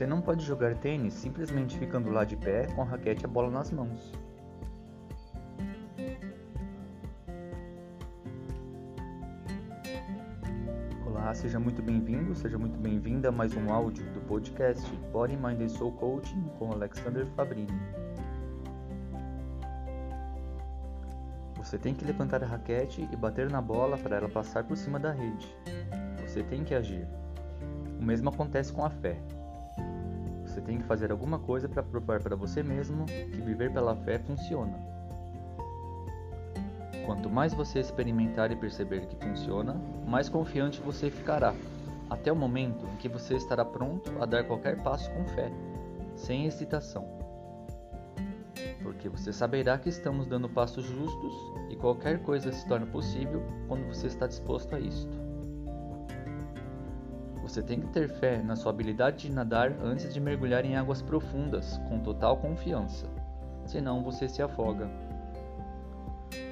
Você não pode jogar tênis simplesmente ficando lá de pé com a raquete e a bola nas mãos. Olá, seja muito bem-vindo, seja muito bem-vinda a mais um áudio do podcast Body Mind and Soul Coaching com Alexander Fabrini. Você tem que levantar a raquete e bater na bola para ela passar por cima da rede. Você tem que agir. O mesmo acontece com a fé. Você tem que fazer alguma coisa para provar para você mesmo que viver pela fé funciona. Quanto mais você experimentar e perceber que funciona, mais confiante você ficará, até o momento em que você estará pronto a dar qualquer passo com fé, sem hesitação. Porque você saberá que estamos dando passos justos e qualquer coisa se torna possível quando você está disposto a isto. Você tem que ter fé na sua habilidade de nadar antes de mergulhar em águas profundas, com total confiança. Senão você se afoga.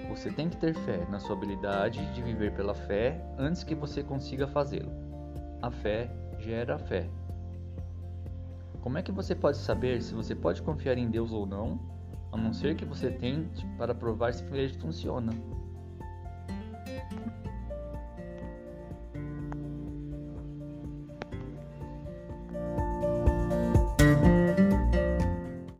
Você tem que ter fé na sua habilidade de viver pela fé antes que você consiga fazê-lo. A fé gera fé. Como é que você pode saber se você pode confiar em Deus ou não, a não ser que você tente para provar se ele funciona?